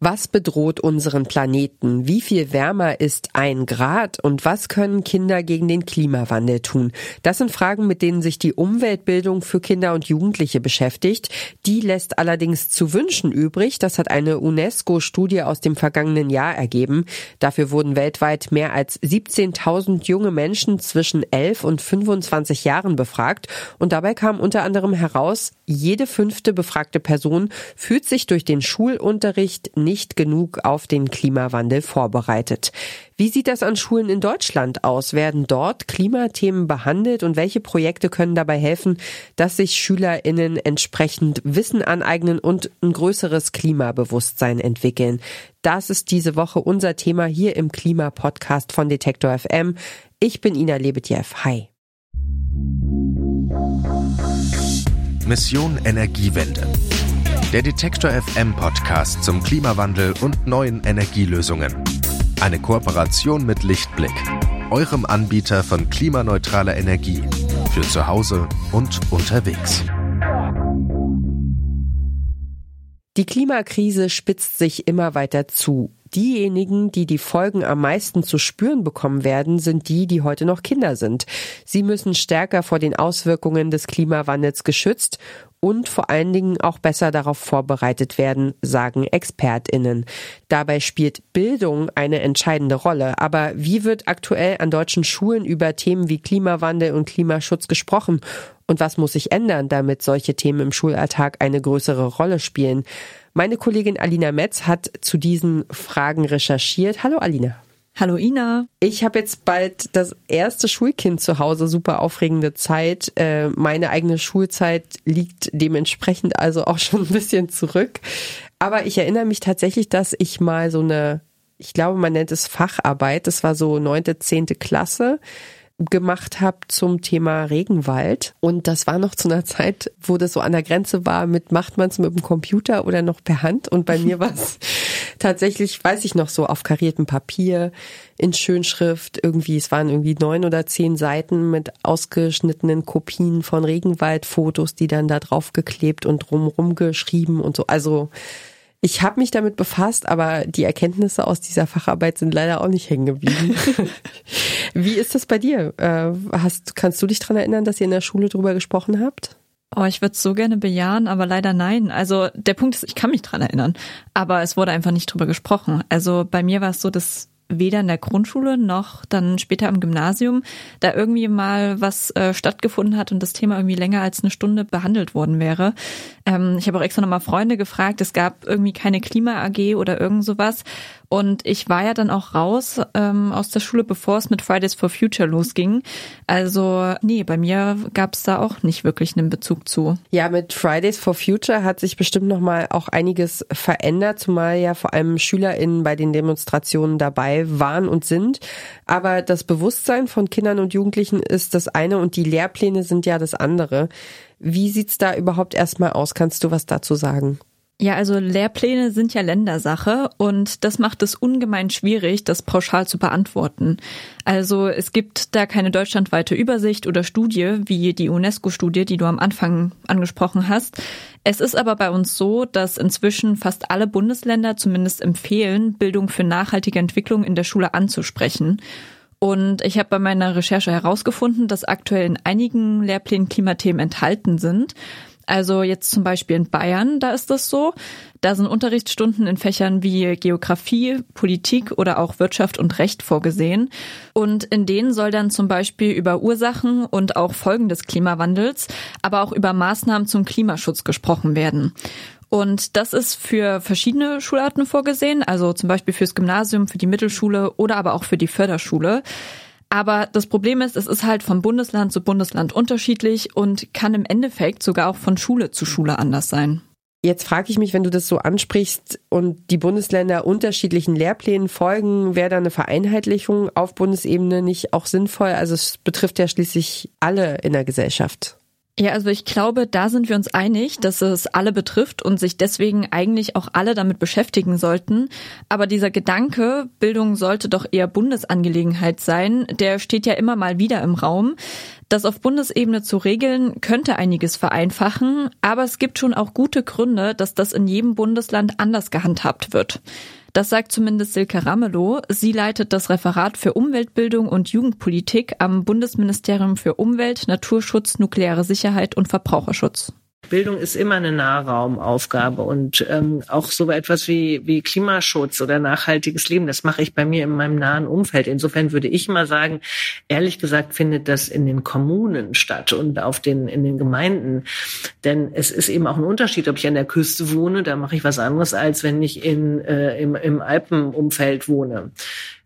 Was bedroht unseren Planeten? Wie viel wärmer ist ein Grad? Und was können Kinder gegen den Klimawandel tun? Das sind Fragen, mit denen sich die Umweltbildung für Kinder und Jugendliche beschäftigt. Die lässt allerdings zu wünschen übrig. Das hat eine UNESCO-Studie aus dem vergangenen Jahr ergeben. Dafür wurden weltweit mehr als 17.000 junge Menschen zwischen 11 und 25 Jahren befragt. Und dabei kam unter anderem heraus, jede fünfte befragte Person fühlt sich durch den Schulunterricht nicht genug auf den Klimawandel vorbereitet. Wie sieht das an Schulen in Deutschland aus? Werden dort Klimathemen behandelt und welche Projekte können dabei helfen, dass sich SchülerInnen entsprechend Wissen aneignen und ein größeres Klimabewusstsein entwickeln? Das ist diese Woche unser Thema hier im Klimapodcast von Detektor FM. Ich bin Ina Lebetjew. Hi. Mission Energiewende der Detektor FM Podcast zum Klimawandel und neuen Energielösungen. Eine Kooperation mit Lichtblick, eurem Anbieter von klimaneutraler Energie für zu Hause und unterwegs. Die Klimakrise spitzt sich immer weiter zu. Diejenigen, die die Folgen am meisten zu spüren bekommen werden, sind die, die heute noch Kinder sind. Sie müssen stärker vor den Auswirkungen des Klimawandels geschützt und vor allen Dingen auch besser darauf vorbereitet werden, sagen Expertinnen. Dabei spielt Bildung eine entscheidende Rolle. Aber wie wird aktuell an deutschen Schulen über Themen wie Klimawandel und Klimaschutz gesprochen? Und was muss sich ändern, damit solche Themen im Schulalltag eine größere Rolle spielen? Meine Kollegin Alina Metz hat zu diesen Fragen recherchiert. Hallo Alina. Hallo Ina. Ich habe jetzt bald das erste Schulkind zu Hause, super aufregende Zeit. Äh, meine eigene Schulzeit liegt dementsprechend also auch schon ein bisschen zurück. Aber ich erinnere mich tatsächlich, dass ich mal so eine, ich glaube, man nennt es Facharbeit, das war so neunte, zehnte Klasse gemacht habe zum Thema Regenwald. Und das war noch zu einer Zeit, wo das so an der Grenze war, mit macht man es mit dem Computer oder noch per Hand. Und bei mir war es tatsächlich, weiß ich noch so, auf kariertem Papier, in Schönschrift, irgendwie, es waren irgendwie neun oder zehn Seiten mit ausgeschnittenen Kopien von Regenwaldfotos, die dann da drauf geklebt und drumrum geschrieben und so. Also ich habe mich damit befasst, aber die Erkenntnisse aus dieser Facharbeit sind leider auch nicht hängen geblieben. Wie ist das bei dir? Äh, hast, kannst du dich dran erinnern, dass ihr in der Schule drüber gesprochen habt? Oh, ich würde es so gerne bejahen, aber leider nein. Also der Punkt ist, ich kann mich dran erinnern, aber es wurde einfach nicht drüber gesprochen. Also bei mir war es so, dass weder in der Grundschule noch dann später im Gymnasium da irgendwie mal was äh, stattgefunden hat und das Thema irgendwie länger als eine Stunde behandelt worden wäre. Ähm, ich habe auch extra nochmal Freunde gefragt, es gab irgendwie keine Klima-AG oder irgend sowas. Und ich war ja dann auch raus ähm, aus der Schule, bevor es mit Fridays for Future losging. Also nee, bei mir gab es da auch nicht wirklich einen Bezug zu. Ja, mit Fridays for Future hat sich bestimmt nochmal auch einiges verändert, zumal ja vor allem SchülerInnen bei den Demonstrationen dabei waren und sind. Aber das Bewusstsein von Kindern und Jugendlichen ist das eine und die Lehrpläne sind ja das andere. Wie sieht's da überhaupt erstmal aus? Kannst du was dazu sagen? Ja, also Lehrpläne sind ja Ländersache und das macht es ungemein schwierig, das pauschal zu beantworten. Also es gibt da keine deutschlandweite Übersicht oder Studie wie die UNESCO-Studie, die du am Anfang angesprochen hast. Es ist aber bei uns so, dass inzwischen fast alle Bundesländer zumindest empfehlen, Bildung für nachhaltige Entwicklung in der Schule anzusprechen. Und ich habe bei meiner Recherche herausgefunden, dass aktuell in einigen Lehrplänen Klimathemen enthalten sind. Also jetzt zum Beispiel in Bayern, da ist das so. Da sind Unterrichtsstunden in Fächern wie Geografie, Politik oder auch Wirtschaft und Recht vorgesehen. Und in denen soll dann zum Beispiel über Ursachen und auch Folgen des Klimawandels, aber auch über Maßnahmen zum Klimaschutz gesprochen werden. Und das ist für verschiedene Schularten vorgesehen, also zum Beispiel fürs Gymnasium, für die Mittelschule oder aber auch für die Förderschule. Aber das Problem ist, es ist halt von Bundesland zu Bundesland unterschiedlich und kann im Endeffekt sogar auch von Schule zu Schule anders sein. Jetzt frage ich mich, wenn du das so ansprichst und die Bundesländer unterschiedlichen Lehrplänen folgen, wäre da eine Vereinheitlichung auf Bundesebene nicht auch sinnvoll? Also es betrifft ja schließlich alle in der Gesellschaft. Ja, also ich glaube, da sind wir uns einig, dass es alle betrifft und sich deswegen eigentlich auch alle damit beschäftigen sollten. Aber dieser Gedanke, Bildung sollte doch eher Bundesangelegenheit sein, der steht ja immer mal wieder im Raum. Das auf Bundesebene zu regeln, könnte einiges vereinfachen, aber es gibt schon auch gute Gründe, dass das in jedem Bundesland anders gehandhabt wird. Das sagt zumindest Silke Ramelow. Sie leitet das Referat für Umweltbildung und Jugendpolitik am Bundesministerium für Umwelt, Naturschutz, nukleare Sicherheit und Verbraucherschutz. Bildung ist immer eine Nahraumaufgabe und ähm, auch so etwas wie, wie Klimaschutz oder nachhaltiges Leben, das mache ich bei mir in meinem nahen Umfeld. Insofern würde ich mal sagen, ehrlich gesagt findet das in den Kommunen statt und auf den, in den Gemeinden. Denn es ist eben auch ein Unterschied, ob ich an der Küste wohne, da mache ich was anderes, als wenn ich in, äh, im, im Alpenumfeld wohne.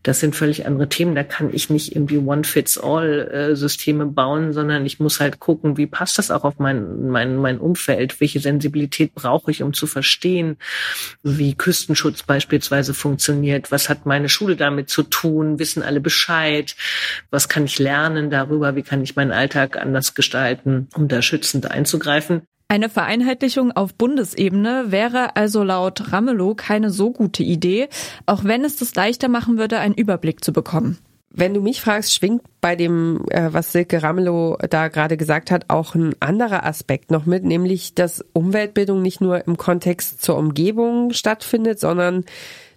Das sind völlig andere Themen. Da kann ich nicht irgendwie One-Fits-All-Systeme bauen, sondern ich muss halt gucken, wie passt das auch auf mein, mein, mein Umfeld? Welche Sensibilität brauche ich, um zu verstehen, wie Küstenschutz beispielsweise funktioniert? Was hat meine Schule damit zu tun? Wissen alle Bescheid? Was kann ich lernen darüber? Wie kann ich meinen Alltag anders gestalten, um da schützend einzugreifen? Eine Vereinheitlichung auf Bundesebene wäre also laut Ramelow keine so gute Idee, auch wenn es das leichter machen würde, einen Überblick zu bekommen. Wenn du mich fragst, schwingt bei dem, äh, was Silke Ramelow da gerade gesagt hat, auch ein anderer Aspekt noch mit, nämlich, dass Umweltbildung nicht nur im Kontext zur Umgebung stattfindet, sondern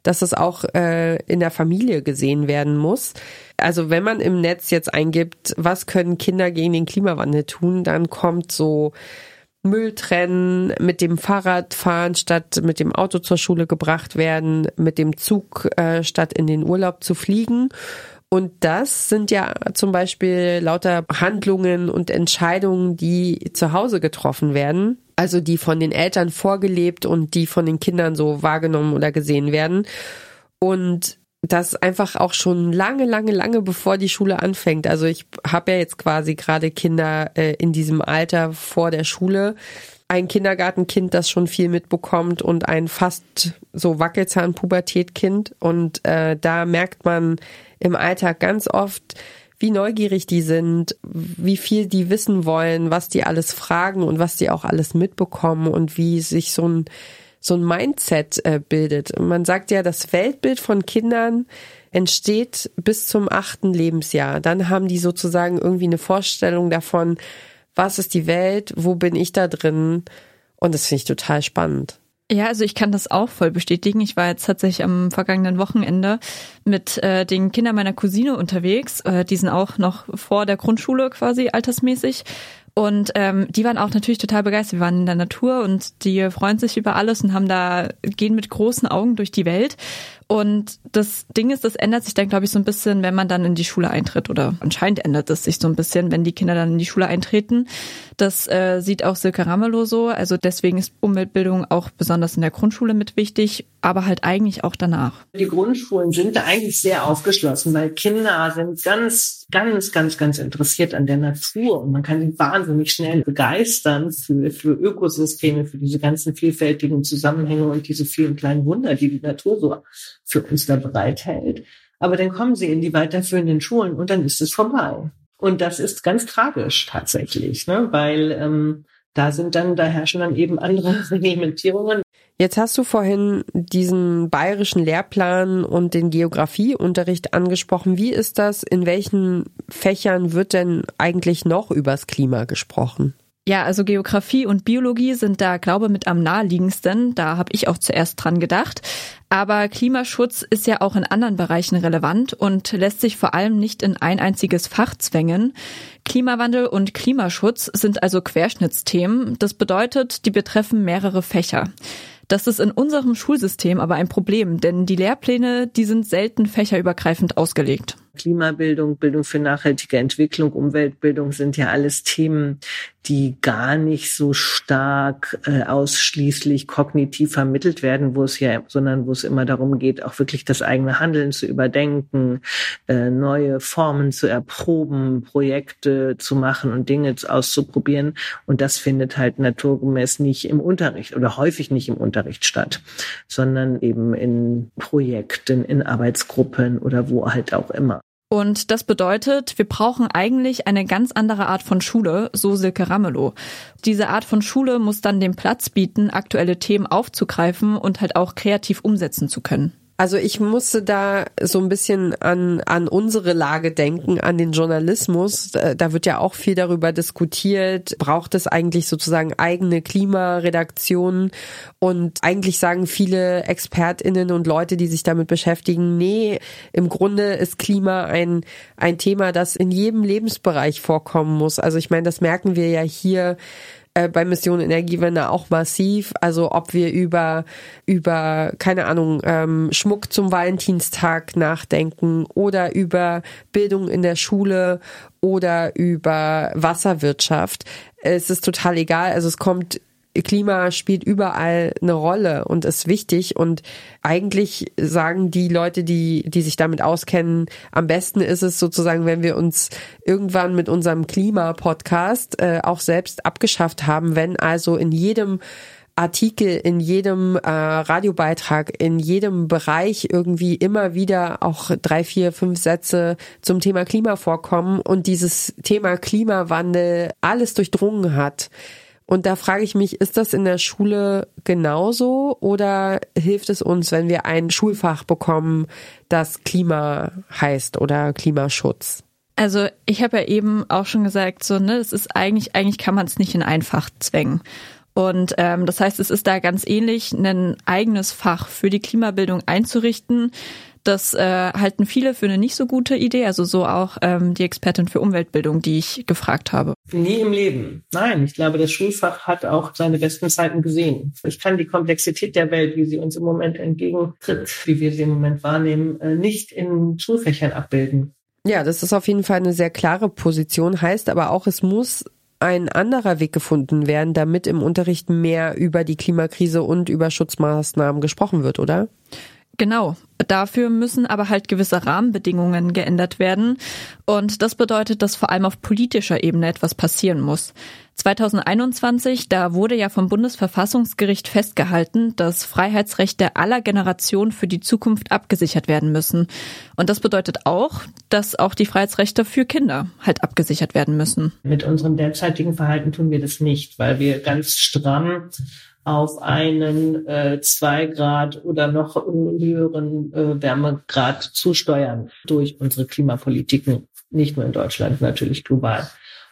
dass es auch äh, in der Familie gesehen werden muss. Also wenn man im Netz jetzt eingibt, was können Kinder gegen den Klimawandel tun, dann kommt so Müll trennen, mit dem Fahrrad fahren statt mit dem Auto zur Schule gebracht werden, mit dem Zug äh, statt in den Urlaub zu fliegen. Und das sind ja zum Beispiel lauter Handlungen und Entscheidungen, die zu Hause getroffen werden. Also die von den Eltern vorgelebt und die von den Kindern so wahrgenommen oder gesehen werden. Und das einfach auch schon lange, lange, lange bevor die Schule anfängt. Also ich habe ja jetzt quasi gerade Kinder äh, in diesem Alter vor der Schule. Ein Kindergartenkind, das schon viel mitbekommt und ein fast so Wackelzahn-Pubertätkind. Und äh, da merkt man im Alltag ganz oft, wie neugierig die sind, wie viel die wissen wollen, was die alles fragen und was die auch alles mitbekommen und wie sich so ein so ein Mindset äh, bildet. Man sagt ja, das Weltbild von Kindern entsteht bis zum achten Lebensjahr. Dann haben die sozusagen irgendwie eine Vorstellung davon, was ist die Welt, wo bin ich da drin. Und das finde ich total spannend. Ja, also ich kann das auch voll bestätigen. Ich war jetzt tatsächlich am vergangenen Wochenende mit äh, den Kindern meiner Cousine unterwegs. Äh, die sind auch noch vor der Grundschule quasi altersmäßig. Und ähm, die waren auch natürlich total begeistert. Wir waren in der Natur und die freuen sich über alles und haben da, gehen mit großen Augen durch die Welt. Und das Ding ist, das ändert sich dann, glaube ich, so ein bisschen, wenn man dann in die Schule eintritt. Oder anscheinend ändert es sich so ein bisschen, wenn die Kinder dann in die Schule eintreten. Das äh, sieht auch Silke Ramelow so. Also deswegen ist Umweltbildung auch besonders in der Grundschule mit wichtig, aber halt eigentlich auch danach. Die Grundschulen sind eigentlich sehr aufgeschlossen, weil Kinder sind ganz, ganz, ganz, ganz interessiert an der Natur und man kann sie wahnsinnig schnell begeistern für, für Ökosysteme, für diese ganzen vielfältigen Zusammenhänge und diese vielen kleinen Wunder, die die Natur so für uns da bereithält. Aber dann kommen sie in die weiterführenden Schulen und dann ist es vorbei. Und das ist ganz tragisch tatsächlich, ne? weil ähm, da sind dann, da herrschen dann eben andere Reglementierungen. Jetzt hast du vorhin diesen bayerischen Lehrplan und den Geografieunterricht angesprochen. Wie ist das? In welchen Fächern wird denn eigentlich noch übers Klima gesprochen? Ja, also Geografie und Biologie sind da, glaube ich, mit am naheliegendsten. Da habe ich auch zuerst dran gedacht. Aber Klimaschutz ist ja auch in anderen Bereichen relevant und lässt sich vor allem nicht in ein einziges Fach zwängen. Klimawandel und Klimaschutz sind also Querschnittsthemen. Das bedeutet, die betreffen mehrere Fächer. Das ist in unserem Schulsystem aber ein Problem, denn die Lehrpläne, die sind selten fächerübergreifend ausgelegt. Klimabildung, Bildung für nachhaltige Entwicklung, Umweltbildung sind ja alles Themen, die gar nicht so stark äh, ausschließlich kognitiv vermittelt werden, wo es ja, sondern wo es immer darum geht, auch wirklich das eigene Handeln zu überdenken, äh, neue Formen zu erproben, Projekte zu machen und Dinge auszuprobieren. Und das findet halt naturgemäß nicht im Unterricht oder häufig nicht im Unterricht statt, sondern eben in Projekten, in Arbeitsgruppen oder wo halt auch immer. Und das bedeutet, wir brauchen eigentlich eine ganz andere Art von Schule, so Silke Ramelow. Diese Art von Schule muss dann den Platz bieten, aktuelle Themen aufzugreifen und halt auch kreativ umsetzen zu können. Also ich musste da so ein bisschen an, an unsere Lage denken, an den Journalismus. Da wird ja auch viel darüber diskutiert. Braucht es eigentlich sozusagen eigene Klimaredaktionen? Und eigentlich sagen viele ExpertInnen und Leute, die sich damit beschäftigen, nee, im Grunde ist Klima ein, ein Thema, das in jedem Lebensbereich vorkommen muss. Also ich meine, das merken wir ja hier äh, bei Mission Energiewende auch massiv. Also ob wir über, über, keine Ahnung, ähm, Schmuck zum Valentinstag nachdenken oder über Bildung in der Schule oder über Wasserwirtschaft. Es ist total egal. Also es kommt Klima spielt überall eine Rolle und ist wichtig. Und eigentlich sagen die Leute, die, die sich damit auskennen, am besten ist es sozusagen, wenn wir uns irgendwann mit unserem Klima-Podcast äh, auch selbst abgeschafft haben, wenn also in jedem Artikel, in jedem äh, Radiobeitrag, in jedem Bereich irgendwie immer wieder auch drei, vier, fünf Sätze zum Thema Klima vorkommen und dieses Thema Klimawandel alles durchdrungen hat und da frage ich mich, ist das in der Schule genauso oder hilft es uns, wenn wir ein Schulfach bekommen, das Klima heißt oder Klimaschutz? Also ich habe ja eben auch schon gesagt, so ne, es ist eigentlich eigentlich kann man es nicht in ein Fach zwängen. Und ähm, das heißt, es ist da ganz ähnlich, ein eigenes Fach für die Klimabildung einzurichten. Das äh, halten viele für eine nicht so gute Idee, also so auch ähm, die Expertin für Umweltbildung, die ich gefragt habe. Nie im Leben. Nein, ich glaube, das Schulfach hat auch seine besten Zeiten gesehen. Ich kann die Komplexität der Welt, wie sie uns im Moment entgegentritt, wie wir sie im Moment wahrnehmen, äh, nicht in Schulfächern abbilden. Ja, das ist auf jeden Fall eine sehr klare Position, heißt aber auch, es muss ein anderer Weg gefunden werden, damit im Unterricht mehr über die Klimakrise und über Schutzmaßnahmen gesprochen wird, oder? Genau. Dafür müssen aber halt gewisse Rahmenbedingungen geändert werden. Und das bedeutet, dass vor allem auf politischer Ebene etwas passieren muss. 2021, da wurde ja vom Bundesverfassungsgericht festgehalten, dass Freiheitsrechte aller Generationen für die Zukunft abgesichert werden müssen. Und das bedeutet auch, dass auch die Freiheitsrechte für Kinder halt abgesichert werden müssen. Mit unserem derzeitigen Verhalten tun wir das nicht, weil wir ganz stramm auf einen äh, zwei Grad oder noch höheren äh, Wärmegrad zusteuern durch unsere Klimapolitiken, nicht nur in Deutschland, natürlich global.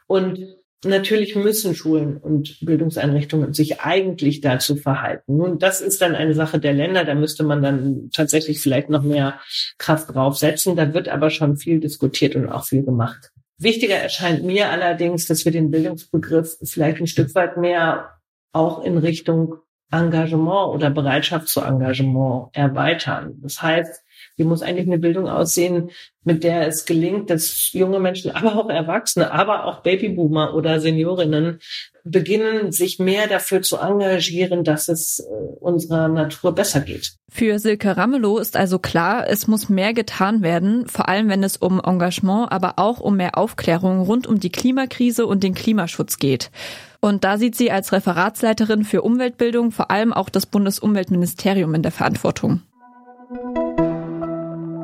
Und natürlich müssen Schulen und Bildungseinrichtungen sich eigentlich dazu verhalten. Nun, das ist dann eine Sache der Länder, da müsste man dann tatsächlich vielleicht noch mehr Kraft draufsetzen. Da wird aber schon viel diskutiert und auch viel gemacht. Wichtiger erscheint mir allerdings, dass wir den Bildungsbegriff vielleicht ein Stück weit mehr auch in Richtung Engagement oder Bereitschaft zu Engagement erweitern. Das heißt, wie muss eigentlich eine Bildung aussehen, mit der es gelingt, dass junge Menschen, aber auch Erwachsene, aber auch Babyboomer oder Seniorinnen beginnen, sich mehr dafür zu engagieren, dass es äh, unserer Natur besser geht. Für Silke Ramelow ist also klar, es muss mehr getan werden, vor allem wenn es um Engagement, aber auch um mehr Aufklärung rund um die Klimakrise und den Klimaschutz geht. Und da sieht sie als Referatsleiterin für Umweltbildung vor allem auch das Bundesumweltministerium in der Verantwortung.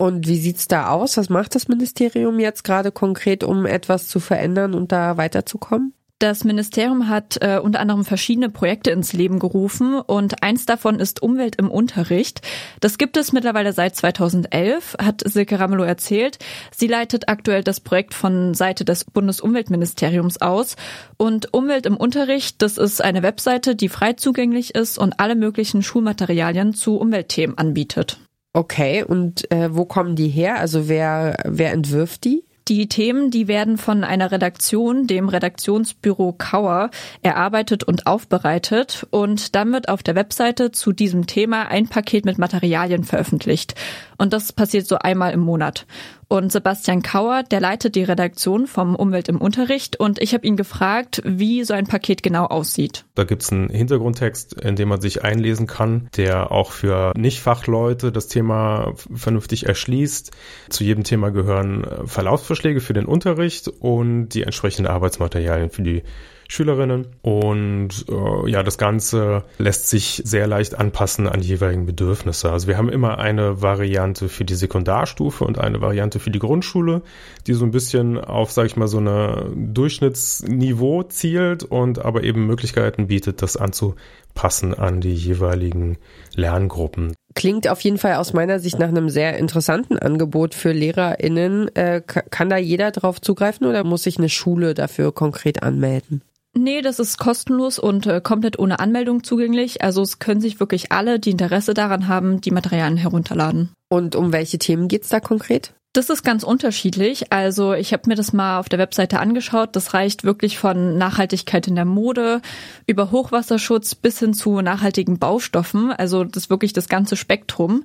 Und wie sieht's da aus? Was macht das Ministerium jetzt gerade konkret, um etwas zu verändern und da weiterzukommen? Das Ministerium hat äh, unter anderem verschiedene Projekte ins Leben gerufen und eins davon ist Umwelt im Unterricht. Das gibt es mittlerweile seit 2011, hat Silke Ramelow erzählt. Sie leitet aktuell das Projekt von Seite des Bundesumweltministeriums aus. Und Umwelt im Unterricht, das ist eine Webseite, die frei zugänglich ist und alle möglichen Schulmaterialien zu Umweltthemen anbietet. Okay, und äh, wo kommen die her? Also wer, wer entwirft die? Die Themen, die werden von einer Redaktion, dem Redaktionsbüro Kauer, erarbeitet und aufbereitet und dann wird auf der Webseite zu diesem Thema ein Paket mit Materialien veröffentlicht. Und das passiert so einmal im Monat. Und Sebastian Kauer, der leitet die Redaktion vom Umwelt im Unterricht und ich habe ihn gefragt, wie so ein Paket genau aussieht. Da gibt's einen Hintergrundtext, in dem man sich einlesen kann, der auch für Nicht-Fachleute das Thema vernünftig erschließt. Zu jedem Thema gehören Verlaufsvorschläge für den Unterricht und die entsprechenden Arbeitsmaterialien für die Schülerinnen. Und äh, ja, das Ganze lässt sich sehr leicht anpassen an die jeweiligen Bedürfnisse. Also wir haben immer eine Variante für die Sekundarstufe und eine Variante für die Grundschule, die so ein bisschen auf, sage ich mal, so eine Durchschnittsniveau zielt und aber eben Möglichkeiten bietet, das anzupassen an die jeweiligen Lerngruppen. Klingt auf jeden Fall aus meiner Sicht nach einem sehr interessanten Angebot für LehrerInnen. Äh, kann da jeder drauf zugreifen oder muss sich eine Schule dafür konkret anmelden? Nee, das ist kostenlos und äh, komplett ohne Anmeldung zugänglich. Also es können sich wirklich alle, die Interesse daran haben, die Materialien herunterladen. Und um welche Themen geht's da konkret? Das ist ganz unterschiedlich. Also ich habe mir das mal auf der Webseite angeschaut. Das reicht wirklich von Nachhaltigkeit in der Mode über Hochwasserschutz bis hin zu nachhaltigen Baustoffen. Also das ist wirklich das ganze Spektrum.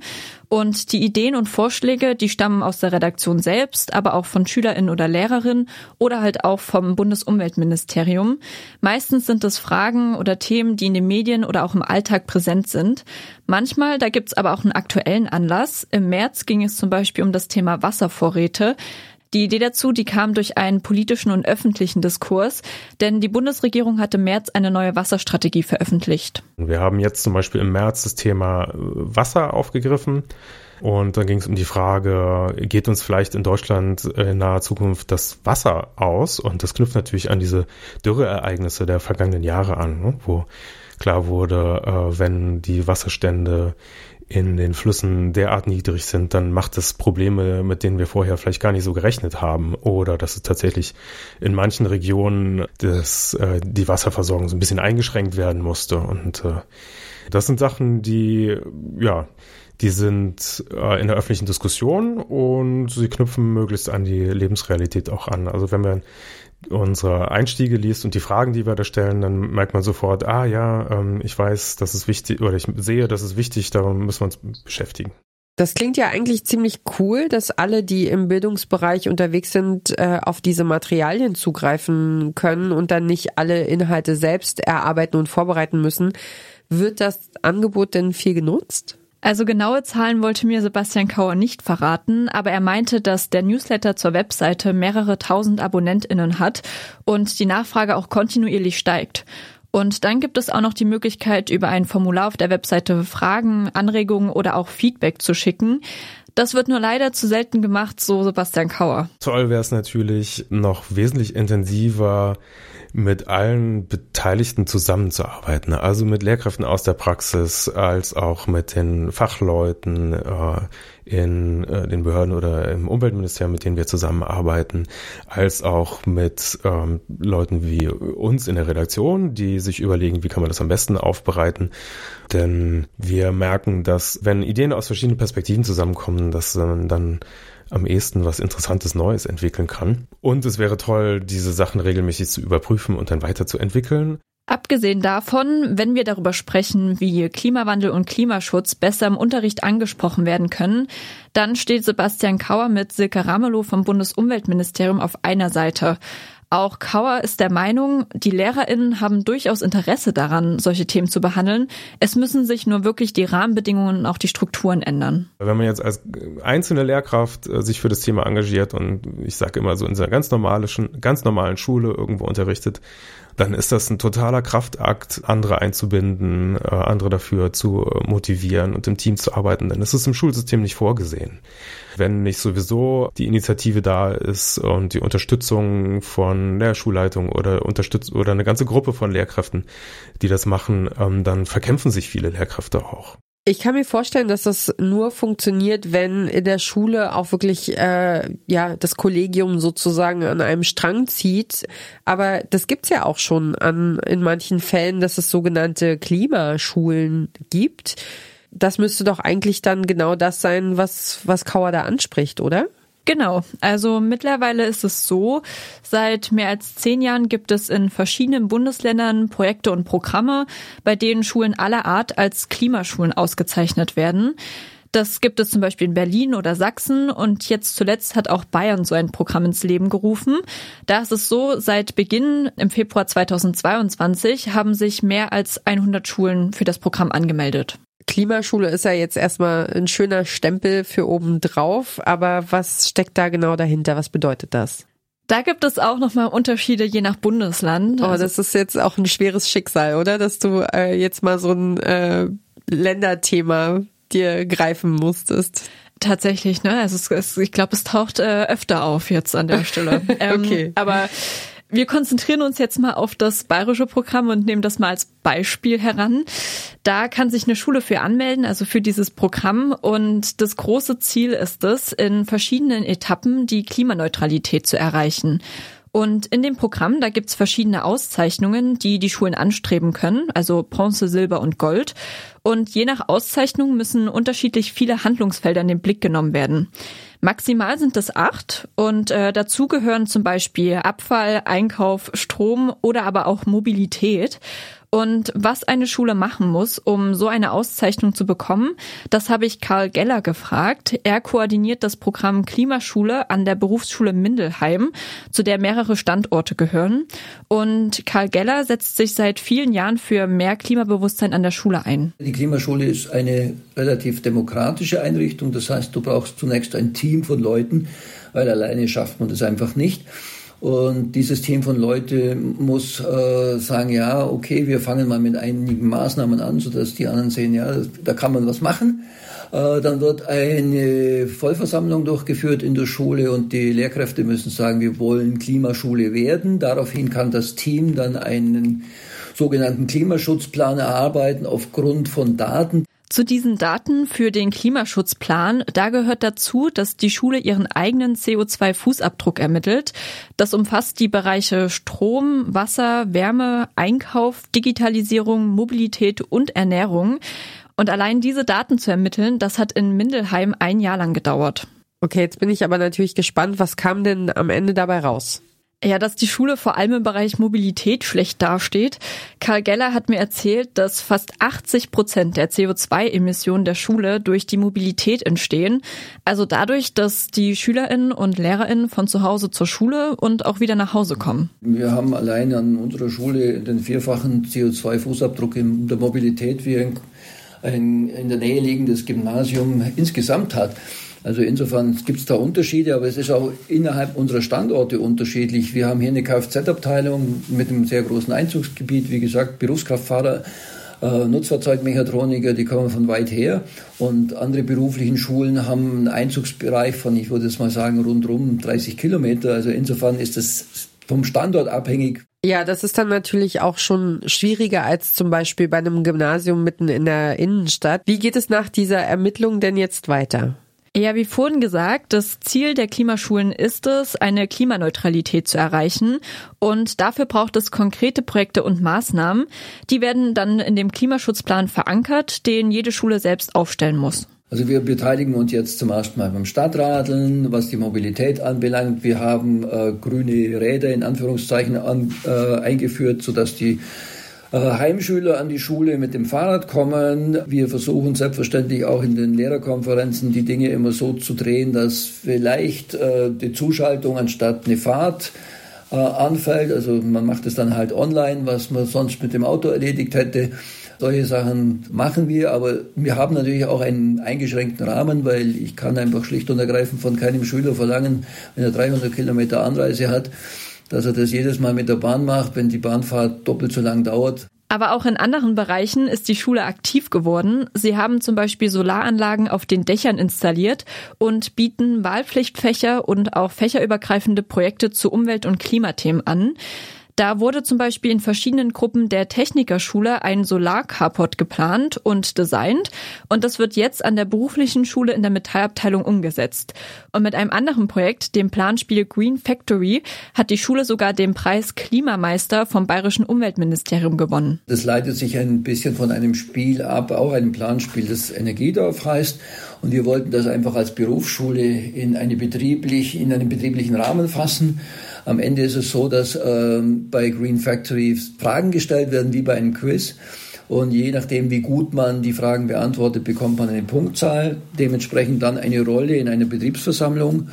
Und die Ideen und Vorschläge, die stammen aus der Redaktion selbst, aber auch von Schülerinnen oder Lehrerinnen oder halt auch vom Bundesumweltministerium. Meistens sind es Fragen oder Themen, die in den Medien oder auch im Alltag präsent sind. Manchmal, da gibt's aber auch einen aktuellen Anlass. Im März ging es zum Beispiel um das Thema Wasservorräte. Die Idee dazu, die kam durch einen politischen und öffentlichen Diskurs, denn die Bundesregierung hat im März eine neue Wasserstrategie veröffentlicht. Wir haben jetzt zum Beispiel im März das Thema äh, Wasser aufgegriffen. Und dann ging es um die Frage, geht uns vielleicht in Deutschland in naher Zukunft das Wasser aus? Und das knüpft natürlich an diese Dürreereignisse der vergangenen Jahre an, ne? wo klar wurde, äh, wenn die Wasserstände in den Flüssen derart niedrig sind, dann macht es Probleme, mit denen wir vorher vielleicht gar nicht so gerechnet haben. Oder dass es tatsächlich in manchen Regionen das, äh, die Wasserversorgung so ein bisschen eingeschränkt werden musste. Und äh, das sind Sachen, die, ja, die sind äh, in der öffentlichen Diskussion und sie knüpfen möglichst an die Lebensrealität auch an. Also wenn man unsere Einstiege liest und die Fragen, die wir da stellen, dann merkt man sofort, ah ja, ähm, ich weiß, das ist wichtig oder ich sehe, das ist wichtig, darum müssen wir uns beschäftigen. Das klingt ja eigentlich ziemlich cool, dass alle, die im Bildungsbereich unterwegs sind, äh, auf diese Materialien zugreifen können und dann nicht alle Inhalte selbst erarbeiten und vorbereiten müssen. Wird das Angebot denn viel genutzt? Also genaue Zahlen wollte mir Sebastian Kauer nicht verraten, aber er meinte, dass der Newsletter zur Webseite mehrere tausend AbonnentInnen hat und die Nachfrage auch kontinuierlich steigt. Und dann gibt es auch noch die Möglichkeit, über ein Formular auf der Webseite Fragen, Anregungen oder auch Feedback zu schicken. Das wird nur leider zu selten gemacht, so Sebastian Kauer. Toll wäre es natürlich noch wesentlich intensiver mit allen Beteiligten zusammenzuarbeiten. Also mit Lehrkräften aus der Praxis, als auch mit den Fachleuten äh, in äh, den Behörden oder im Umweltministerium, mit denen wir zusammenarbeiten, als auch mit ähm, Leuten wie uns in der Redaktion, die sich überlegen, wie kann man das am besten aufbereiten. Denn wir merken, dass wenn Ideen aus verschiedenen Perspektiven zusammenkommen, dass man dann am ehesten was Interessantes Neues entwickeln kann. Und es wäre toll, diese Sachen regelmäßig zu überprüfen und dann weiterzuentwickeln. Abgesehen davon, wenn wir darüber sprechen, wie Klimawandel und Klimaschutz besser im Unterricht angesprochen werden können, dann steht Sebastian Kauer mit Silke Ramelow vom Bundesumweltministerium auf einer Seite. Auch Kauer ist der Meinung, die LehrerInnen haben durchaus Interesse daran, solche Themen zu behandeln. Es müssen sich nur wirklich die Rahmenbedingungen und auch die Strukturen ändern. Wenn man jetzt als einzelne Lehrkraft äh, sich für das Thema engagiert und ich sage immer so in einer ganz normalen, ganz normalen Schule irgendwo unterrichtet, dann ist das ein totaler Kraftakt, andere einzubinden, äh, andere dafür zu motivieren und im Team zu arbeiten, denn das ist im Schulsystem nicht vorgesehen. Wenn nicht sowieso die Initiative da ist und die Unterstützung von der Schulleitung oder unterstützt oder eine ganze Gruppe von Lehrkräften, die das machen, ähm, dann verkämpfen sich viele Lehrkräfte auch. Ich kann mir vorstellen, dass das nur funktioniert, wenn in der Schule auch wirklich äh, ja das Kollegium sozusagen an einem Strang zieht. Aber das gibt's ja auch schon an in manchen Fällen, dass es sogenannte Klimaschulen gibt. Das müsste doch eigentlich dann genau das sein, was was Kauer da anspricht, oder? Genau, also mittlerweile ist es so, seit mehr als zehn Jahren gibt es in verschiedenen Bundesländern Projekte und Programme, bei denen Schulen aller Art als Klimaschulen ausgezeichnet werden. Das gibt es zum Beispiel in Berlin oder Sachsen und jetzt zuletzt hat auch Bayern so ein Programm ins Leben gerufen. Da ist es so, seit Beginn im Februar 2022 haben sich mehr als 100 Schulen für das Programm angemeldet. Klimaschule ist ja jetzt erstmal ein schöner Stempel für oben drauf, aber was steckt da genau dahinter? Was bedeutet das? Da gibt es auch nochmal Unterschiede je nach Bundesland. Oh, also das ist jetzt auch ein schweres Schicksal, oder? Dass du äh, jetzt mal so ein äh, Länderthema dir greifen musstest. Tatsächlich, ne? Also es, es, ich glaube, es taucht äh, öfter auf jetzt an der Stelle. Ähm, okay. Aber wir konzentrieren uns jetzt mal auf das bayerische Programm und nehmen das mal als Beispiel heran. Da kann sich eine Schule für anmelden, also für dieses Programm. Und das große Ziel ist es, in verschiedenen Etappen die Klimaneutralität zu erreichen. Und in dem Programm, da gibt's verschiedene Auszeichnungen, die die Schulen anstreben können, also Bronze, Silber und Gold. Und je nach Auszeichnung müssen unterschiedlich viele Handlungsfelder in den Blick genommen werden. Maximal sind es acht und äh, dazu gehören zum Beispiel Abfall, Einkauf, Strom oder aber auch Mobilität. Und was eine Schule machen muss, um so eine Auszeichnung zu bekommen, das habe ich Karl Geller gefragt. Er koordiniert das Programm Klimaschule an der Berufsschule Mindelheim, zu der mehrere Standorte gehören. Und Karl Geller setzt sich seit vielen Jahren für mehr Klimabewusstsein an der Schule ein. Die Klimaschule ist eine relativ demokratische Einrichtung. Das heißt, du brauchst zunächst ein Team von Leuten, weil alleine schafft man das einfach nicht. Und dieses Team von Leuten muss äh, sagen, ja, okay, wir fangen mal mit einigen Maßnahmen an, sodass die anderen sehen, ja, da kann man was machen. Äh, dann wird eine Vollversammlung durchgeführt in der Schule und die Lehrkräfte müssen sagen, wir wollen Klimaschule werden. Daraufhin kann das Team dann einen sogenannten Klimaschutzplan erarbeiten aufgrund von Daten. Zu diesen Daten für den Klimaschutzplan, da gehört dazu, dass die Schule ihren eigenen CO2-Fußabdruck ermittelt. Das umfasst die Bereiche Strom, Wasser, Wärme, Einkauf, Digitalisierung, Mobilität und Ernährung. Und allein diese Daten zu ermitteln, das hat in Mindelheim ein Jahr lang gedauert. Okay, jetzt bin ich aber natürlich gespannt, was kam denn am Ende dabei raus? Ja, dass die Schule vor allem im Bereich Mobilität schlecht dasteht. Karl Geller hat mir erzählt, dass fast 80 Prozent der CO2-Emissionen der Schule durch die Mobilität entstehen. Also dadurch, dass die SchülerInnen und LehrerInnen von zu Hause zur Schule und auch wieder nach Hause kommen. Wir haben allein an unserer Schule den vierfachen CO2-Fußabdruck in der Mobilität, wie ein, ein in der Nähe liegendes Gymnasium insgesamt hat. Also insofern gibt es da Unterschiede, aber es ist auch innerhalb unserer Standorte unterschiedlich. Wir haben hier eine Kfz-Abteilung mit einem sehr großen Einzugsgebiet, wie gesagt, Berufskraftfahrer. Äh, Nutzfahrzeugmechatroniker, die kommen von weit her und andere beruflichen Schulen haben einen Einzugsbereich von, ich würde jetzt mal sagen, rundherum 30 Kilometer. Also insofern ist das vom Standort abhängig. Ja, das ist dann natürlich auch schon schwieriger als zum Beispiel bei einem Gymnasium mitten in der Innenstadt. Wie geht es nach dieser Ermittlung denn jetzt weiter? Ja, wie vorhin gesagt, das Ziel der Klimaschulen ist es, eine Klimaneutralität zu erreichen. Und dafür braucht es konkrete Projekte und Maßnahmen. Die werden dann in dem Klimaschutzplan verankert, den jede Schule selbst aufstellen muss. Also wir beteiligen uns jetzt zum ersten Mal beim Stadtradeln, was die Mobilität anbelangt. Wir haben äh, grüne Räder in Anführungszeichen an, äh, eingeführt, sodass die Heimschüler an die Schule mit dem Fahrrad kommen. Wir versuchen selbstverständlich auch in den Lehrerkonferenzen die Dinge immer so zu drehen, dass vielleicht äh, die Zuschaltung anstatt eine Fahrt äh, anfällt. Also man macht es dann halt online, was man sonst mit dem Auto erledigt hätte. Solche Sachen machen wir, aber wir haben natürlich auch einen eingeschränkten Rahmen, weil ich kann einfach schlicht und ergreifend von keinem Schüler verlangen, wenn er 300 Kilometer Anreise hat, dass er das jedes Mal mit der Bahn macht, wenn die Bahnfahrt doppelt so lang dauert. Aber auch in anderen Bereichen ist die Schule aktiv geworden. Sie haben zum Beispiel Solaranlagen auf den Dächern installiert und bieten Wahlpflichtfächer und auch fächerübergreifende Projekte zu Umwelt- und Klimathemen an. Da wurde zum Beispiel in verschiedenen Gruppen der Technikerschule ein Solarcarport geplant und designt und das wird jetzt an der beruflichen Schule in der Metallabteilung umgesetzt. Und mit einem anderen Projekt, dem Planspiel Green Factory, hat die Schule sogar den Preis Klimameister vom Bayerischen Umweltministerium gewonnen. Das leitet sich ein bisschen von einem Spiel ab, auch einem Planspiel, das Energiedorf heißt. Und wir wollten das einfach als Berufsschule in, eine betrieblich, in einen betrieblichen Rahmen fassen. Am Ende ist es so, dass ähm, bei Green Factory Fragen gestellt werden wie bei einem Quiz. Und je nachdem, wie gut man die Fragen beantwortet, bekommt man eine Punktzahl, dementsprechend dann eine Rolle in einer Betriebsversammlung.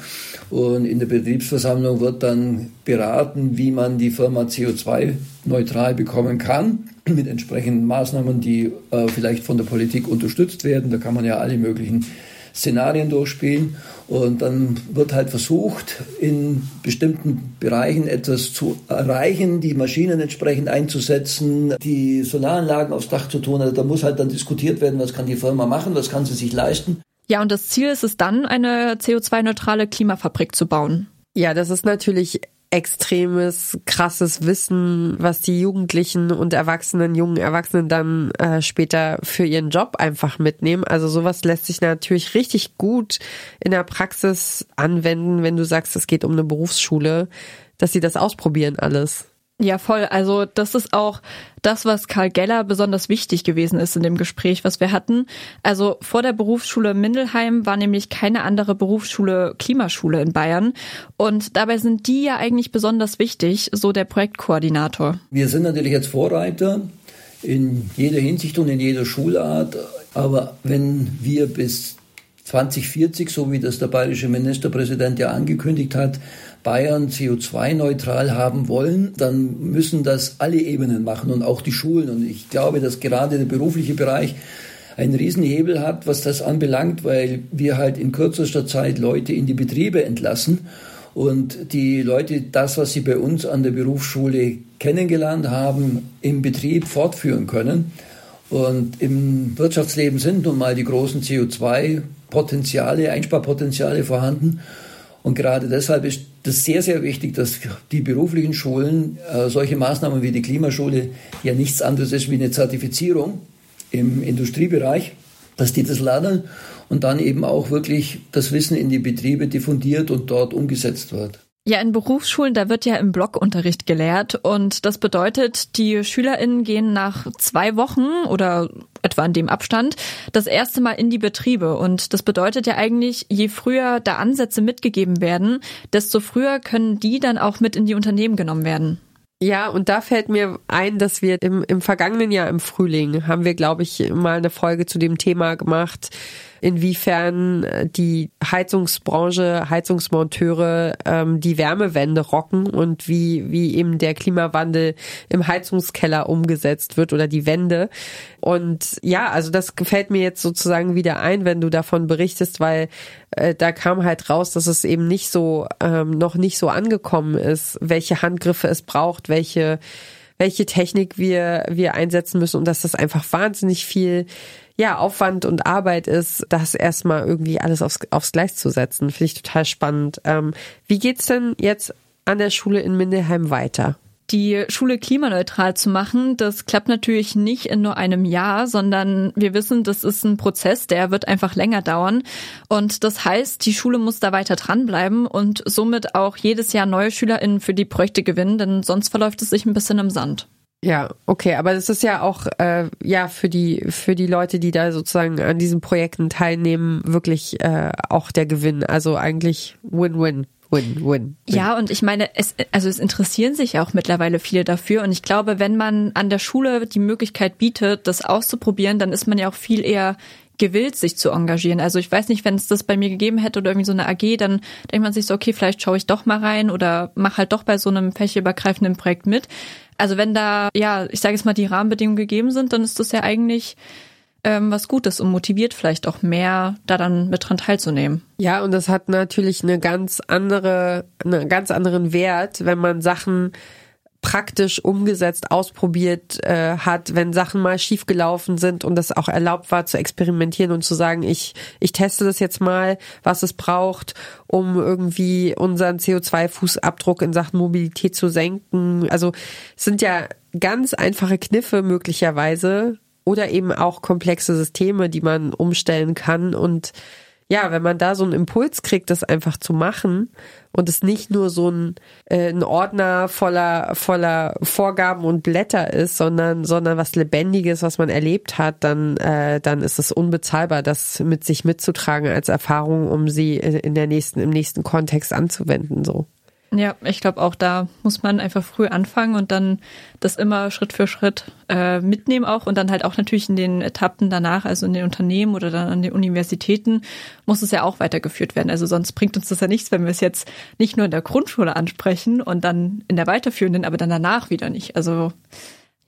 Und in der Betriebsversammlung wird dann beraten, wie man die Firma CO2-neutral bekommen kann, mit entsprechenden Maßnahmen, die äh, vielleicht von der Politik unterstützt werden. Da kann man ja alle möglichen Szenarien durchspielen. Und dann wird halt versucht, in bestimmten Bereichen etwas zu erreichen, die Maschinen entsprechend einzusetzen, die Solaranlagen aufs Dach zu tun. Also da muss halt dann diskutiert werden, was kann die Firma machen, was kann sie sich leisten. Ja, und das Ziel ist es dann, eine CO2-neutrale Klimafabrik zu bauen. Ja, das ist natürlich extremes, krasses Wissen, was die Jugendlichen und Erwachsenen, jungen Erwachsenen dann äh, später für ihren Job einfach mitnehmen. Also sowas lässt sich natürlich richtig gut in der Praxis anwenden, wenn du sagst, es geht um eine Berufsschule, dass sie das ausprobieren alles. Ja, voll. Also das ist auch das, was Karl Geller besonders wichtig gewesen ist in dem Gespräch, was wir hatten. Also vor der Berufsschule Mindelheim war nämlich keine andere Berufsschule Klimaschule in Bayern. Und dabei sind die ja eigentlich besonders wichtig, so der Projektkoordinator. Wir sind natürlich jetzt Vorreiter in jeder Hinsicht und in jeder Schulart. Aber wenn wir bis 2040, so wie das der bayerische Ministerpräsident ja angekündigt hat, Bayern CO2-neutral haben wollen, dann müssen das alle Ebenen machen und auch die Schulen. Und ich glaube, dass gerade der berufliche Bereich einen Riesenhebel hat, was das anbelangt, weil wir halt in kürzester Zeit Leute in die Betriebe entlassen und die Leute das, was sie bei uns an der Berufsschule kennengelernt haben, im Betrieb fortführen können. Und im Wirtschaftsleben sind nun mal die großen CO2-Potenziale, Einsparpotenziale vorhanden. Und gerade deshalb ist das sehr, sehr wichtig, dass die beruflichen Schulen äh, solche Maßnahmen wie die Klimaschule, die ja nichts anderes ist wie eine Zertifizierung im Industriebereich, dass die das lernen und dann eben auch wirklich das Wissen in die Betriebe diffundiert und dort umgesetzt wird. Ja, in Berufsschulen, da wird ja im Blockunterricht gelehrt und das bedeutet, die SchülerInnen gehen nach zwei Wochen oder etwa in dem Abstand das erste Mal in die Betriebe und das bedeutet ja eigentlich, je früher da Ansätze mitgegeben werden, desto früher können die dann auch mit in die Unternehmen genommen werden. Ja, und da fällt mir ein, dass wir im, im vergangenen Jahr im Frühling haben wir, glaube ich, mal eine Folge zu dem Thema gemacht inwiefern äh, die Heizungsbranche, Heizungsmonteure ähm, die Wärmewende rocken und wie, wie eben der Klimawandel im Heizungskeller umgesetzt wird oder die Wende. Und ja, also das gefällt mir jetzt sozusagen wieder ein, wenn du davon berichtest, weil äh, da kam halt raus, dass es eben nicht so, ähm, noch nicht so angekommen ist, welche Handgriffe es braucht, welche welche Technik wir, wir einsetzen müssen und dass das einfach wahnsinnig viel ja, Aufwand und Arbeit ist, das erstmal irgendwie alles aufs, aufs Gleis zu setzen. Finde ich total spannend. Ähm, wie geht's denn jetzt an der Schule in Mindelheim weiter? Die Schule klimaneutral zu machen, das klappt natürlich nicht in nur einem Jahr, sondern wir wissen, das ist ein Prozess, der wird einfach länger dauern. Und das heißt, die Schule muss da weiter dranbleiben und somit auch jedes Jahr neue SchülerInnen für die Projekte gewinnen, denn sonst verläuft es sich ein bisschen im Sand. Ja, okay, aber das ist ja auch äh, ja für die für die Leute, die da sozusagen an diesen Projekten teilnehmen, wirklich äh, auch der Gewinn. Also eigentlich Win-Win. Win, win, Ja, und ich meine, es, also es interessieren sich auch mittlerweile viele dafür. Und ich glaube, wenn man an der Schule die Möglichkeit bietet, das auszuprobieren, dann ist man ja auch viel eher gewillt, sich zu engagieren. Also ich weiß nicht, wenn es das bei mir gegeben hätte oder irgendwie so eine AG, dann denkt man sich so, okay, vielleicht schaue ich doch mal rein oder mach halt doch bei so einem fächerübergreifenden Projekt mit. Also wenn da, ja, ich sage jetzt mal, die Rahmenbedingungen gegeben sind, dann ist das ja eigentlich ähm, was Gutes und motiviert vielleicht auch mehr, da dann mit dran teilzunehmen. Ja, und das hat natürlich eine ganz andere, einen ganz anderen Wert, wenn man Sachen praktisch umgesetzt, ausprobiert äh, hat, wenn Sachen mal schiefgelaufen sind und das auch erlaubt war zu experimentieren und zu sagen, ich, ich teste das jetzt mal, was es braucht, um irgendwie unseren CO2-Fußabdruck in Sachen Mobilität zu senken. Also es sind ja ganz einfache Kniffe möglicherweise oder eben auch komplexe Systeme, die man umstellen kann und ja, wenn man da so einen Impuls kriegt, das einfach zu machen und es nicht nur so ein, äh, ein Ordner voller, voller Vorgaben und Blätter ist, sondern, sondern was Lebendiges, was man erlebt hat, dann, äh, dann ist es unbezahlbar, das mit sich mitzutragen als Erfahrung, um sie in der nächsten, im nächsten Kontext anzuwenden, so. Ja, ich glaube auch da muss man einfach früh anfangen und dann das immer Schritt für Schritt äh, mitnehmen auch und dann halt auch natürlich in den Etappen danach, also in den Unternehmen oder dann an den Universitäten, muss es ja auch weitergeführt werden. Also sonst bringt uns das ja nichts, wenn wir es jetzt nicht nur in der Grundschule ansprechen und dann in der weiterführenden, aber dann danach wieder nicht. Also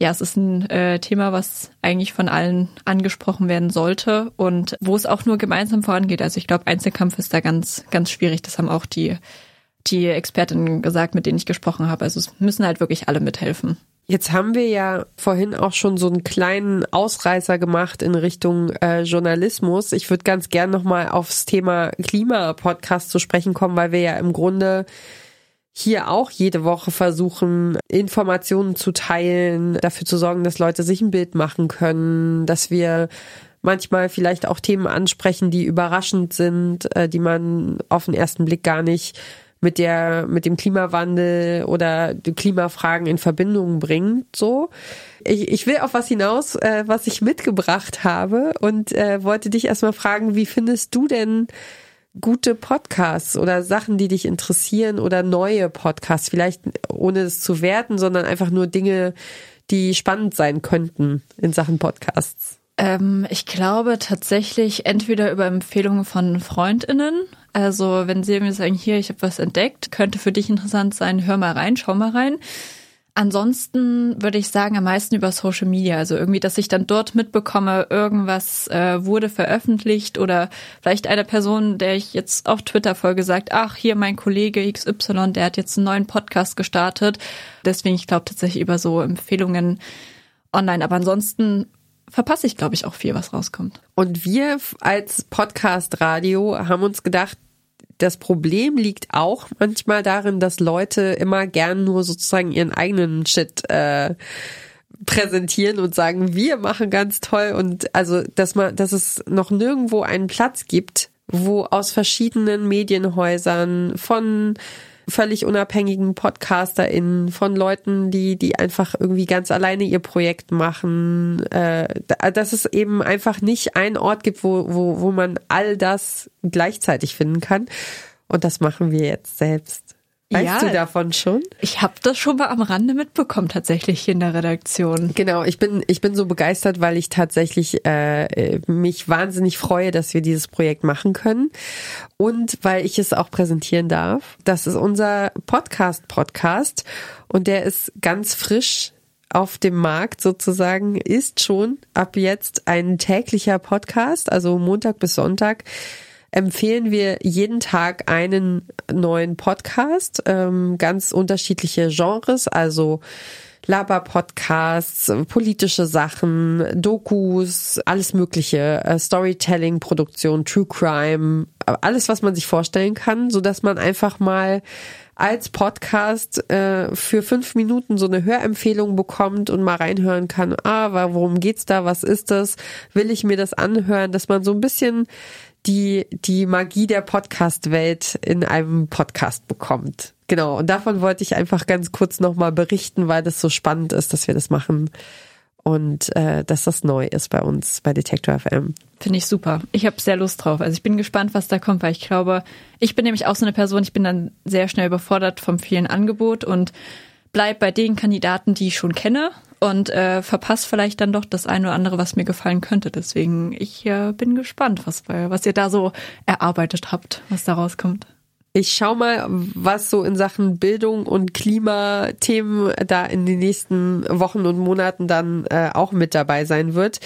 ja, es ist ein äh, Thema, was eigentlich von allen angesprochen werden sollte und wo es auch nur gemeinsam vorangeht. Also ich glaube, Einzelkampf ist da ganz, ganz schwierig. Das haben auch die die Expertinnen gesagt, mit denen ich gesprochen habe. Also es müssen halt wirklich alle mithelfen. Jetzt haben wir ja vorhin auch schon so einen kleinen Ausreißer gemacht in Richtung äh, Journalismus. Ich würde ganz gern nochmal aufs Thema Klimapodcast zu sprechen kommen, weil wir ja im Grunde hier auch jede Woche versuchen, Informationen zu teilen, dafür zu sorgen, dass Leute sich ein Bild machen können, dass wir manchmal vielleicht auch Themen ansprechen, die überraschend sind, äh, die man auf den ersten Blick gar nicht mit der, mit dem Klimawandel oder Klimafragen in Verbindung bringt, so. Ich, ich will auf was hinaus, äh, was ich mitgebracht habe und äh, wollte dich erstmal fragen, wie findest du denn gute Podcasts oder Sachen, die dich interessieren oder neue Podcasts, vielleicht ohne es zu werten, sondern einfach nur Dinge, die spannend sein könnten in Sachen Podcasts? Ähm, ich glaube tatsächlich entweder über Empfehlungen von FreundInnen. Also wenn sie mir sagen, hier, ich habe was entdeckt, könnte für dich interessant sein, hör mal rein, schau mal rein. Ansonsten würde ich sagen, am meisten über Social Media. Also irgendwie, dass ich dann dort mitbekomme, irgendwas äh, wurde veröffentlicht oder vielleicht eine Person, der ich jetzt auf Twitter folge, sagt, ach, hier mein Kollege XY, der hat jetzt einen neuen Podcast gestartet. Deswegen, ich glaube tatsächlich über so Empfehlungen online. Aber ansonsten verpasse ich, glaube ich, auch viel, was rauskommt. Und wir als Podcast-Radio haben uns gedacht, das Problem liegt auch manchmal darin, dass Leute immer gern nur sozusagen ihren eigenen Shit äh, präsentieren und sagen, wir machen ganz toll und also, dass man, dass es noch nirgendwo einen Platz gibt, wo aus verschiedenen Medienhäusern von völlig unabhängigen PodcasterInnen, von Leuten, die, die einfach irgendwie ganz alleine ihr Projekt machen, äh, dass es eben einfach nicht einen Ort gibt, wo, wo, wo man all das gleichzeitig finden kann. Und das machen wir jetzt selbst. Weißt ja, du davon schon? Ich habe das schon mal am Rande mitbekommen, tatsächlich hier in der Redaktion. Genau, ich bin, ich bin so begeistert, weil ich tatsächlich äh, mich wahnsinnig freue, dass wir dieses Projekt machen können und weil ich es auch präsentieren darf. Das ist unser Podcast-Podcast und der ist ganz frisch auf dem Markt sozusagen, ist schon ab jetzt ein täglicher Podcast, also Montag bis Sonntag empfehlen wir jeden Tag einen neuen Podcast, ähm, ganz unterschiedliche Genres, also Laber-Podcasts, politische Sachen, Dokus, alles Mögliche, äh, Storytelling, Produktion, True Crime, alles, was man sich vorstellen kann, so dass man einfach mal als Podcast äh, für fünf Minuten so eine Hörempfehlung bekommt und mal reinhören kann, ah, worum geht's da, was ist das, will ich mir das anhören, dass man so ein bisschen die, die Magie der Podcast-Welt in einem Podcast bekommt. Genau. Und davon wollte ich einfach ganz kurz nochmal berichten, weil das so spannend ist, dass wir das machen. Und äh, dass das neu ist bei uns bei Detector FM. Finde ich super. Ich habe sehr Lust drauf. Also ich bin gespannt, was da kommt, weil ich glaube, ich bin nämlich auch so eine Person, ich bin dann sehr schnell überfordert vom vielen Angebot und bleib bei den Kandidaten, die ich schon kenne und äh, verpasst vielleicht dann doch das eine oder andere, was mir gefallen könnte. Deswegen, ich äh, bin gespannt, was, was ihr da so erarbeitet habt, was da rauskommt. Ich schau mal, was so in Sachen Bildung und Klimathemen da in den nächsten Wochen und Monaten dann äh, auch mit dabei sein wird.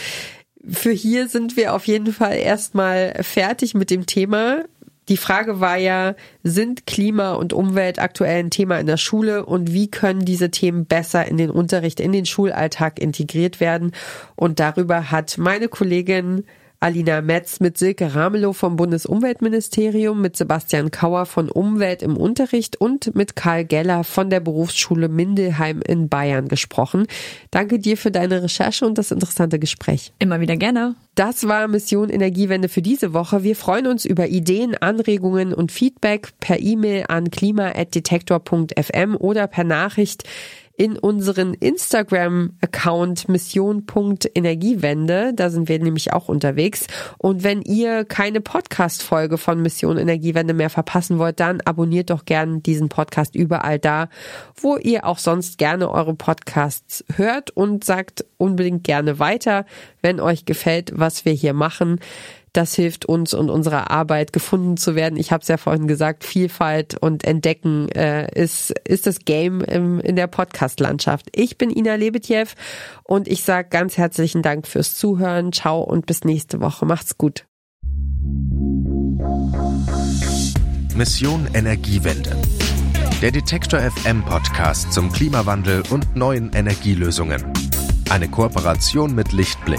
Für hier sind wir auf jeden Fall erstmal fertig mit dem Thema. Die Frage war ja, sind Klima und Umwelt aktuell ein Thema in der Schule und wie können diese Themen besser in den Unterricht, in den Schulalltag integriert werden? Und darüber hat meine Kollegin Alina Metz mit Silke Ramelow vom Bundesumweltministerium, mit Sebastian Kauer von Umwelt im Unterricht und mit Karl Geller von der Berufsschule Mindelheim in Bayern gesprochen. Danke dir für deine Recherche und das interessante Gespräch. Immer wieder gerne. Das war Mission Energiewende für diese Woche. Wir freuen uns über Ideen, Anregungen und Feedback per E-Mail an klima.detektor.fm oder per Nachricht in unseren Instagram-Account mission.energiewende. Da sind wir nämlich auch unterwegs. Und wenn ihr keine Podcast-Folge von Mission Energiewende mehr verpassen wollt, dann abonniert doch gerne diesen Podcast überall da, wo ihr auch sonst gerne eure Podcasts hört und sagt unbedingt gerne weiter, wenn euch gefällt, was wir hier machen. Das hilft uns und unserer Arbeit gefunden zu werden. Ich habe es ja vorhin gesagt, Vielfalt und Entdecken äh, ist, ist das Game im, in der Podcast-Landschaft. Ich bin Ina Lebetjew und ich sage ganz herzlichen Dank fürs Zuhören. Ciao und bis nächste Woche. Macht's gut. Mission Energiewende. Der Detektor FM Podcast zum Klimawandel und neuen Energielösungen. Eine Kooperation mit Lichtblick